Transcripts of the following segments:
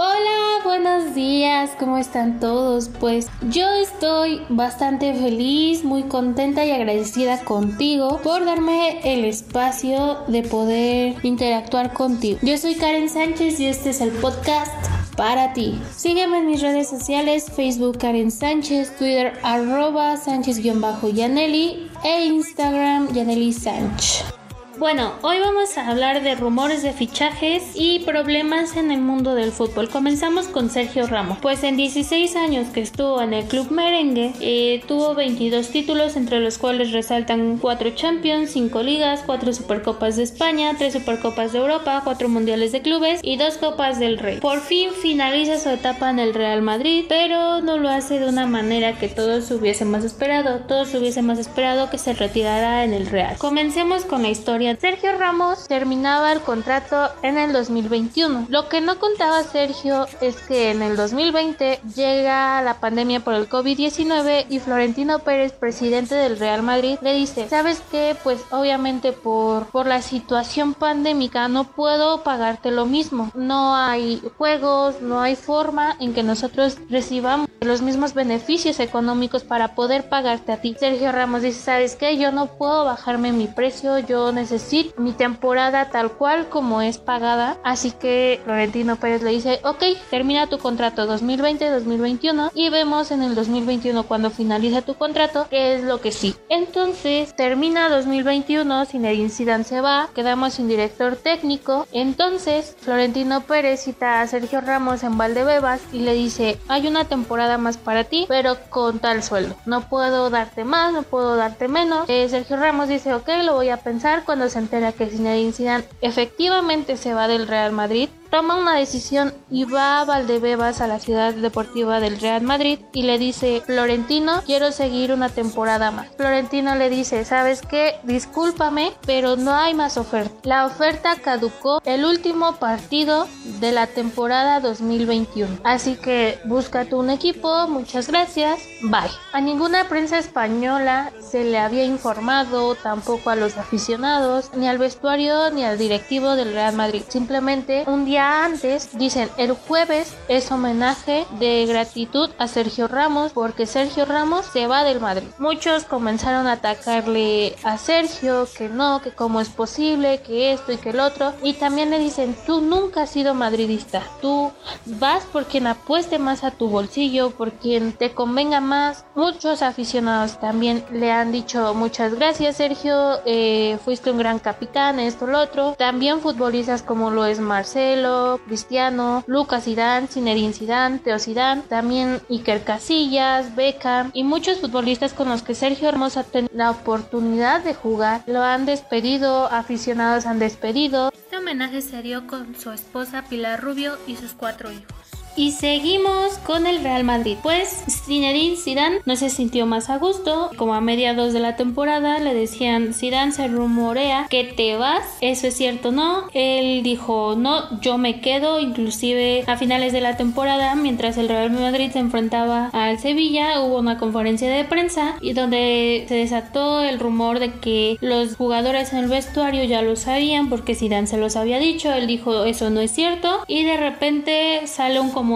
Hola, buenos días, ¿cómo están todos? Pues yo estoy bastante feliz, muy contenta y agradecida contigo por darme el espacio de poder interactuar contigo. Yo soy Karen Sánchez y este es el podcast para ti. Sígueme en mis redes sociales, Facebook Karen Sánchez, Twitter arroba Sánchez-Yaneli e Instagram Yaneli Sánchez. Bueno, hoy vamos a hablar de rumores de fichajes y problemas en el mundo del fútbol. Comenzamos con Sergio Ramos. Pues en 16 años que estuvo en el club merengue, eh, tuvo 22 títulos, entre los cuales resaltan 4 Champions, 5 ligas, 4 Supercopas de España, 3 Supercopas de Europa, 4 Mundiales de Clubes y 2 Copas del Rey. Por fin finaliza su etapa en el Real Madrid, pero no lo hace de una manera que todos hubiésemos esperado. Todos hubiésemos esperado que se retirara en el Real. Comencemos con la historia Sergio Ramos terminaba el contrato en el 2021. Lo que no contaba Sergio es que en el 2020 llega la pandemia por el COVID-19 y Florentino Pérez, presidente del Real Madrid, le dice, ¿sabes qué? Pues obviamente por, por la situación pandémica no puedo pagarte lo mismo. No hay juegos, no hay forma en que nosotros recibamos los mismos beneficios económicos para poder pagarte a ti. Sergio Ramos dice, ¿sabes qué? Yo no puedo bajarme mi precio, yo necesito decir mi temporada tal cual como es pagada. Así que Florentino Pérez le dice, ok, termina tu contrato 2020-2021 y vemos en el 2021 cuando finaliza tu contrato qué es lo que sí. Entonces termina 2021, Zinedine Zidane se va, quedamos sin director técnico. Entonces Florentino Pérez cita a Sergio Ramos en Valdebebas y le dice, hay una temporada más para ti, pero con tal sueldo. No puedo darte más, no puedo darte menos. Eh, Sergio Ramos dice, ok, lo voy a pensar cuando se entera que Zinedine Zidane efectivamente se va del Real Madrid, toma una decisión y va a Valdebebas a la ciudad deportiva del Real Madrid y le dice, Florentino, quiero seguir una temporada más. Florentino le dice, ¿sabes qué? Discúlpame, pero no hay más oferta. La oferta caducó el último partido de la temporada 2021. Así que búscate un equipo, muchas gracias, bye. A ninguna prensa española se le había informado, tampoco a los aficionados, ni al vestuario, ni al directivo del Real Madrid. Simplemente un día antes dicen el jueves es homenaje de gratitud a Sergio Ramos porque Sergio Ramos se va del Madrid. Muchos comenzaron a atacarle a Sergio que no, que cómo es posible, que esto y que el otro. Y también le dicen tú nunca has sido madridista, tú vas por quien apueste más a tu bolsillo, por quien te convenga más. Muchos aficionados también le han dicho muchas gracias Sergio, eh, fuiste un gran capitán, esto, lo otro. También futbolistas como lo es Marcelo, Cristiano, Lucas Zidane, Zinedine Zidane, Teo Zidane, también Iker Casillas, Beckham y muchos futbolistas con los que Sergio ha tenido la oportunidad de jugar. Lo han despedido, aficionados han despedido. Este homenaje se dio con su esposa Pilar Rubio y sus cuatro hijos. Y seguimos con el Real Madrid. Pues Zinedine Zidane no se sintió más a gusto. Como a mediados de la temporada le decían, Zidane se rumorea que te vas. Eso es cierto, ¿no? Él dijo, no, yo me quedo. Inclusive a finales de la temporada, mientras el Real Madrid se enfrentaba al Sevilla, hubo una conferencia de prensa y donde se desató el rumor de que los jugadores en el vestuario ya lo sabían porque Zidane se los había dicho. Él dijo, eso no es cierto. Y de repente sale un comunicado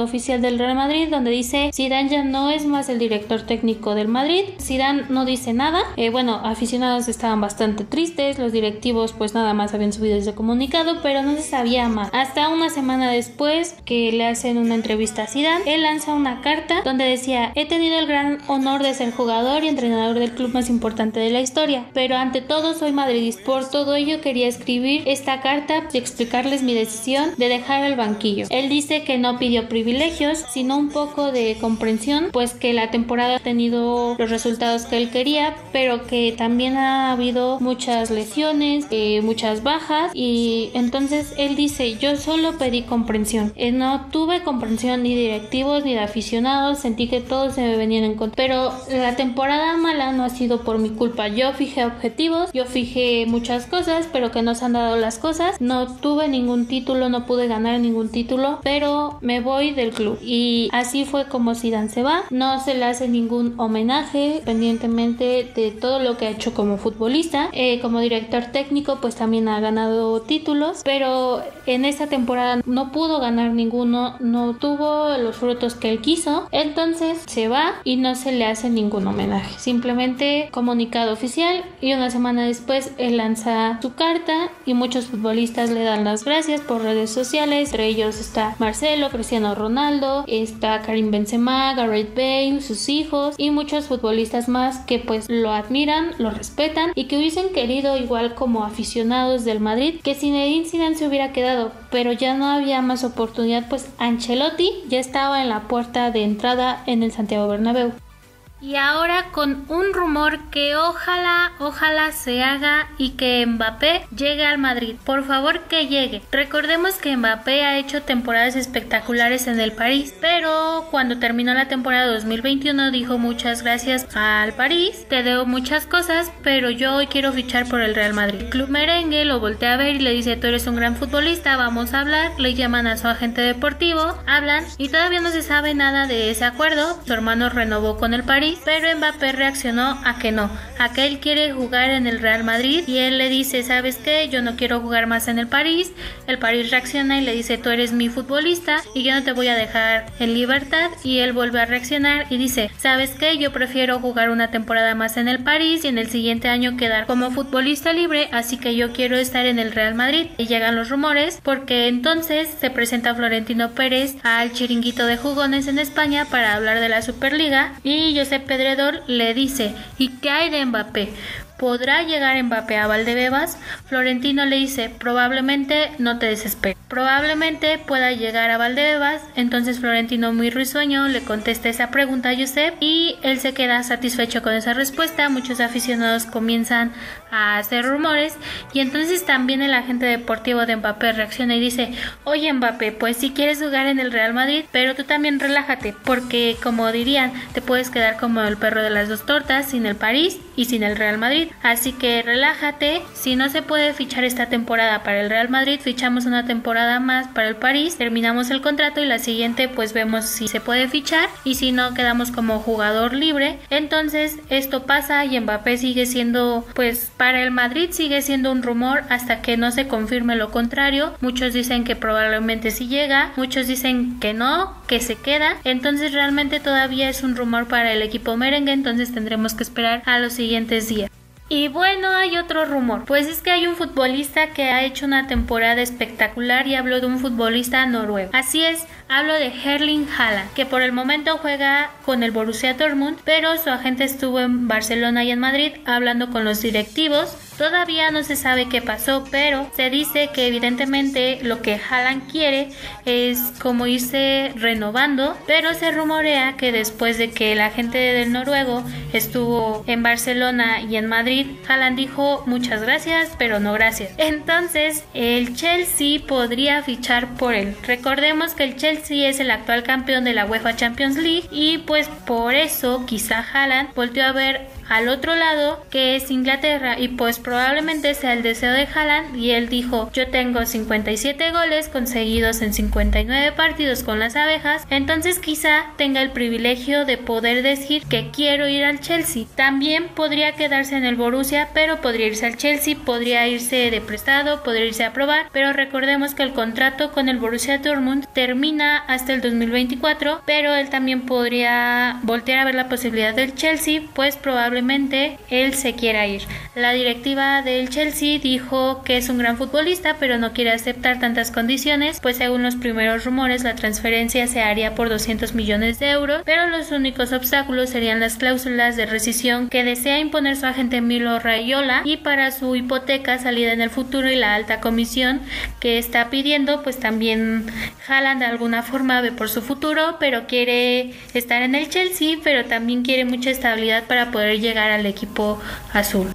oficial del Real Madrid donde dice Zidane ya no es más el director técnico del Madrid. Zidane no dice nada. Eh, bueno, aficionados estaban bastante tristes, los directivos pues nada más habían subido ese comunicado, pero no se sabía más. Hasta una semana después que le hacen una entrevista a Zidane, él lanza una carta donde decía, he tenido el gran honor de ser jugador y entrenador del club más importante de la historia, pero ante todo soy madridista. Por todo ello quería escribir esta carta y explicarles mi decisión de dejar el banquillo. Él dice que no pidió privilegios, sino un poco de comprensión, pues que la temporada ha tenido los resultados que él quería, pero que también ha habido muchas lesiones, eh, muchas bajas y entonces él dice, yo solo pedí comprensión, eh, no tuve comprensión ni directivos ni de aficionados, sentí que todos se me venían en contra, pero la temporada mala no ha sido por mi culpa, yo fijé objetivos, yo fijé muchas cosas, pero que no se han dado las cosas, no tuve ningún título, no pude ganar ningún título, pero me voy del club. Y así fue como Zidane se va. No se le hace ningún homenaje, pendientemente de todo lo que ha hecho como futbolista. Eh, como director técnico, pues también ha ganado títulos, pero en esta temporada no pudo ganar ninguno, no tuvo los frutos que él quiso. Entonces se va y no se le hace ningún homenaje. Simplemente comunicado oficial y una semana después él lanza su carta y muchos futbolistas le dan las gracias por redes sociales. Entre ellos está Marcelo, Cristiano Ronaldo, está Karim Benzema, Gareth Bale, sus hijos y muchos futbolistas más que pues lo admiran, lo respetan y que hubiesen querido igual como aficionados del Madrid que Zinedine Zidane se hubiera quedado, pero ya no había más oportunidad pues Ancelotti ya estaba en la puerta de entrada en el Santiago Bernabéu. Y ahora con un rumor que ojalá, ojalá se haga y que Mbappé llegue al Madrid. Por favor que llegue. Recordemos que Mbappé ha hecho temporadas espectaculares en el París, pero cuando terminó la temporada 2021 dijo muchas gracias al París, te debo muchas cosas, pero yo hoy quiero fichar por el Real Madrid. Club Merengue lo voltea a ver y le dice tú eres un gran futbolista, vamos a hablar, le llaman a su agente deportivo, hablan y todavía no se sabe nada de ese acuerdo. Su hermano renovó con el París pero Mbappé reaccionó a que no, a que él quiere jugar en el Real Madrid y él le dice, ¿sabes qué? Yo no quiero jugar más en el París. El París reacciona y le dice, tú eres mi futbolista y yo no te voy a dejar en libertad y él vuelve a reaccionar y dice, ¿sabes qué? Yo prefiero jugar una temporada más en el París y en el siguiente año quedar como futbolista libre, así que yo quiero estar en el Real Madrid. Y llegan los rumores porque entonces se presenta Florentino Pérez al chiringuito de jugones en España para hablar de la Superliga y Josep Pedredor le dice, ¿y qué hay de Mbappé? ¿Podrá llegar Mbappé a Valdebebas? Florentino le dice, probablemente no te desesperes. Probablemente pueda llegar a Valdebebas. Entonces Florentino muy risueño le contesta esa pregunta a Josep y él se queda satisfecho con esa respuesta. Muchos aficionados comienzan a hacer rumores y entonces también el agente deportivo de Mbappé reacciona y dice, oye Mbappé, pues si quieres jugar en el Real Madrid, pero tú también relájate porque como dirían, te puedes quedar como el perro de las dos tortas sin el París y sin el Real Madrid. Así que relájate, si no se puede fichar esta temporada para el Real Madrid, fichamos una temporada más para el París, terminamos el contrato y la siguiente pues vemos si se puede fichar y si no quedamos como jugador libre. Entonces esto pasa y Mbappé sigue siendo pues para el Madrid sigue siendo un rumor hasta que no se confirme lo contrario. Muchos dicen que probablemente sí llega, muchos dicen que no, que se queda. Entonces realmente todavía es un rumor para el equipo merengue, entonces tendremos que esperar a los siguientes días. Y bueno, hay otro rumor. Pues es que hay un futbolista que ha hecho una temporada espectacular y hablo de un futbolista noruego. Así es, hablo de Herling Haaland, que por el momento juega con el Borussia Dortmund, pero su agente estuvo en Barcelona y en Madrid hablando con los directivos Todavía no se sabe qué pasó, pero se dice que evidentemente lo que Haaland quiere es como irse renovando, pero se rumorea que después de que el agente del noruego estuvo en Barcelona y en Madrid, Haaland dijo muchas gracias, pero no gracias. Entonces, el Chelsea podría fichar por él. Recordemos que el Chelsea es el actual campeón de la UEFA Champions League y pues por eso quizá Haaland volvió a ver al otro lado, que es Inglaterra, y pues probablemente sea el deseo de Haaland, y él dijo, yo tengo 57 goles conseguidos en 59 partidos con las abejas, entonces quizá tenga el privilegio de poder decir que quiero ir al Chelsea. También podría quedarse en el Borussia, pero podría irse al Chelsea, podría irse de prestado, podría irse a probar, pero recordemos que el contrato con el Borussia Dortmund termina hasta el 2024, pero él también podría voltear a ver la posibilidad del Chelsea, pues probablemente él se quiera ir. La directiva del Chelsea dijo que es un gran futbolista, pero no quiere aceptar tantas condiciones, pues según los primeros rumores la transferencia se haría por 200 millones de euros, pero los únicos obstáculos serían las cláusulas de rescisión que desea imponer su agente Milo Rayola y para su hipoteca salida en el futuro y la alta comisión que está pidiendo, pues también jalan de alguna forma ve por su futuro, pero quiere estar en el Chelsea, pero también quiere mucha estabilidad para poder llegar llegar al equipo azul.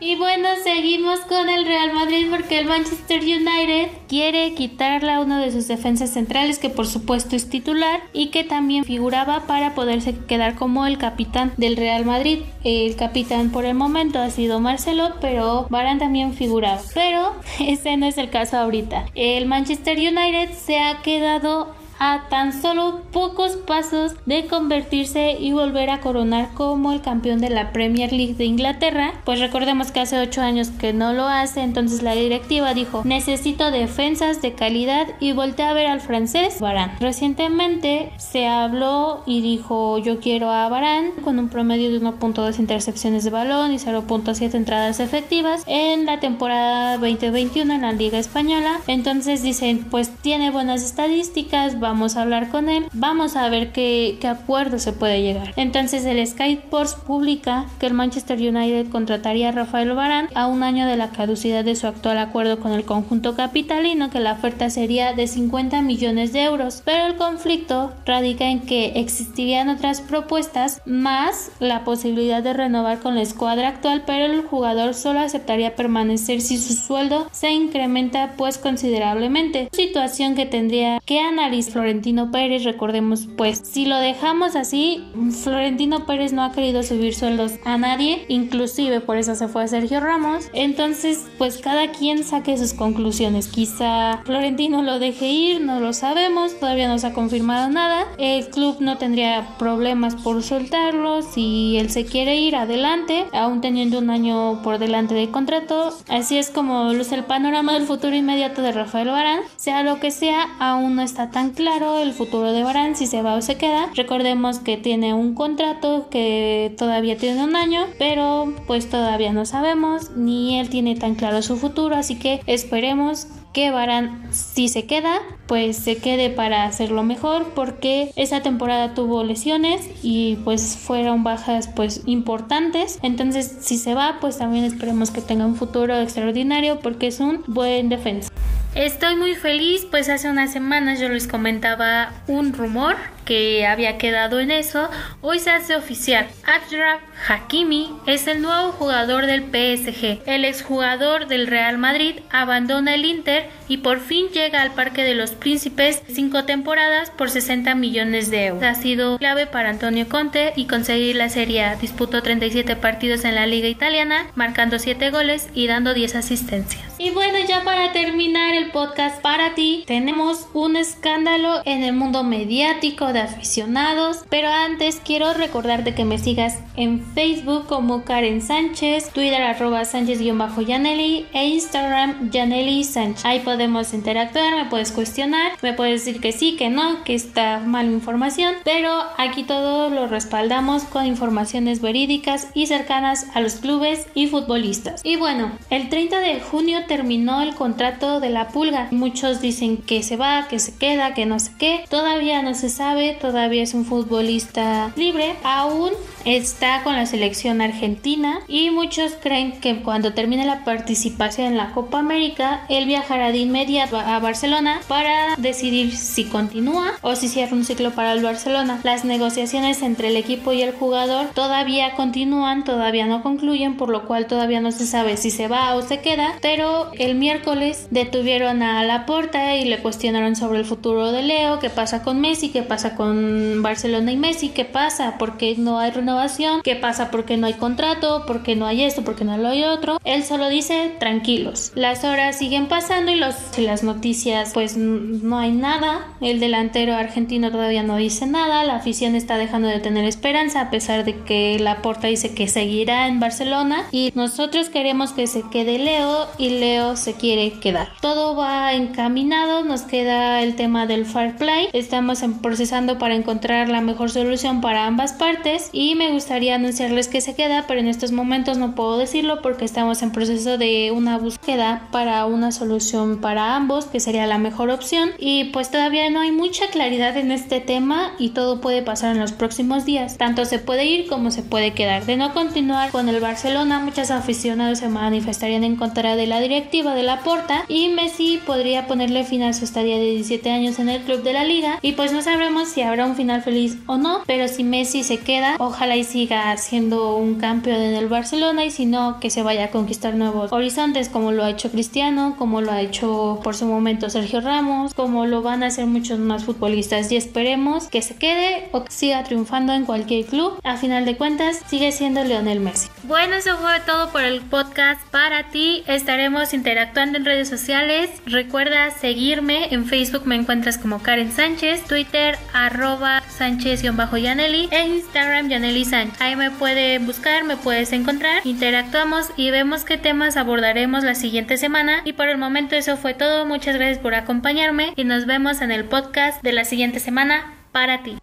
Y bueno, seguimos con el Real Madrid porque el Manchester United quiere quitarle a uno de sus defensas centrales que por supuesto es titular y que también figuraba para poderse quedar como el capitán del Real Madrid. El capitán por el momento ha sido Marcelo, pero Varane también figuraba. Pero ese no es el caso ahorita. El Manchester United se ha quedado a tan solo pocos pasos de convertirse y volver a coronar como el campeón de la Premier League de Inglaterra. Pues recordemos que hace 8 años que no lo hace, entonces la directiva dijo necesito defensas de calidad y volteé a ver al francés Varane. Recientemente se habló y dijo yo quiero a Varane con un promedio de 1.2 intercepciones de balón y 0.7 entradas efectivas en la temporada 2021 en la Liga Española. Entonces dicen pues tiene buenas estadísticas, vamos a hablar con él, vamos a ver qué, acuerdo se puede llegar. Entonces el Sky Sports publica que el Manchester United contrataría a Rafael Varane a un año de la caducidad de su actual acuerdo con el conjunto capitalino, que la oferta sería de 50 millones de euros. Pero el conflicto radica en que existirían otras propuestas más la posibilidad de renovar con la escuadra actual, pero el jugador solo aceptaría permanecer si su sueldo se incrementa pues considerablemente. Situación que tendría que analizar Florentino Pérez, recordemos pues si lo dejamos así, Florentino Pérez no ha querido subir sueldos a nadie, inclusive por eso se fue a Sergio Ramos, entonces pues cada quien saque sus conclusiones, quizá Florentino lo deje ir, no lo sabemos, todavía no se ha confirmado nada, el club no tendría problemas por soltarlo, si él se quiere ir adelante, aún teniendo un año por delante de contrato, así es como luce el panorama del futuro inmediato de Rafael Barán, sea lo que sea, aún no está tan claro claro el futuro de Barán, si se va o se queda. Recordemos que tiene un contrato que todavía tiene un año, pero pues todavía no sabemos, ni él tiene tan claro su futuro, así que esperemos que Barán si se queda pues se quede para hacerlo mejor porque esa temporada tuvo lesiones y pues fueron bajas pues importantes entonces si se va pues también esperemos que tenga un futuro extraordinario porque es un buen defensa Estoy muy feliz, pues hace unas semanas yo les comentaba un rumor que había quedado en eso. Hoy se hace oficial. Achraf Hakimi es el nuevo jugador del PSG. El exjugador del Real Madrid abandona el Inter y por fin llega al Parque de los Príncipes cinco temporadas por 60 millones de euros. Ha sido clave para Antonio Conte y conseguir la Serie A. Disputó 37 partidos en la Liga Italiana, marcando 7 goles y dando 10 asistencias. Y bueno, ya para terminar el podcast para ti, tenemos un escándalo en el mundo mediático de aficionados, pero antes quiero recordarte que me sigas en Facebook como Karen Sánchez, Twitter arroba Sánchez-Yaneli e Instagram Yaneli Sánchez. Ahí podemos interactuar, me puedes cuestionar, me puedes decir que sí, que no, que está mal información, pero aquí todo lo respaldamos con informaciones verídicas y cercanas a los clubes y futbolistas. Y bueno, el 30 de junio terminó el contrato de la Pulga. Muchos dicen que se va, que se queda, que no sé qué. Todavía no se sabe, todavía es un futbolista libre. Aún está con la selección argentina y muchos creen que cuando termine la participación en la Copa América, él viajará de inmediato a Barcelona para decidir si continúa o si cierra un ciclo para el Barcelona. Las negociaciones entre el equipo y el jugador todavía continúan, todavía no concluyen, por lo cual todavía no se sabe si se va o se queda, pero el miércoles detuvieron a Laporta y le cuestionaron sobre el futuro de Leo, qué pasa con Messi, qué pasa con Barcelona y Messi, qué pasa, porque no hay renovación, qué pasa porque no hay contrato, porque no hay esto, porque no hay otro. Él solo dice tranquilos. Las horas siguen pasando y, los, las noticias pues no hay nada. El delantero argentino todavía no dice nada, la afición está dejando de tener esperanza a pesar de que Laporta dice que seguirá en Barcelona y nosotros queremos que se quede Leo y Leo se quiere quedar. Todo va encaminado, nos queda el tema del fair play. Estamos procesando para encontrar la mejor solución para ambas partes y me gustaría anunciarles que se queda, pero en estos momentos no puedo decirlo porque estamos en proceso de una búsqueda para una solución para ambos, que sería la mejor opción y pues todavía no hay mucha claridad en este tema y todo puede pasar en los próximos días. Tanto se puede ir como se puede quedar. De no continuar con el Barcelona, muchos aficionados se manifestarían en contra de la dirección de la Porta y Messi podría ponerle fin a su estadía de 17 años en el club de la liga y pues no sabremos si habrá un final feliz o no, pero si Messi se queda, ojalá y siga siendo un campeón en el Barcelona y si no, que se vaya a conquistar nuevos horizontes como lo ha hecho Cristiano, como lo ha hecho por su momento Sergio Ramos, como lo van a hacer muchos más futbolistas y esperemos que se quede o siga triunfando en cualquier club. A final de cuentas, sigue siendo Lionel Messi. Bueno, eso fue todo por el podcast para ti. Estaremos interactuando en redes sociales. Recuerda seguirme en Facebook, me encuentras como Karen Sánchez, Twitter arroba Sánchez-Yaneli e Instagram Yaneli Sánchez. Ahí me puede buscar, me puedes encontrar, interactuamos y vemos qué temas abordaremos la siguiente semana. Y por el momento eso fue todo. Muchas gracias por acompañarme y nos vemos en el podcast de la siguiente semana para ti.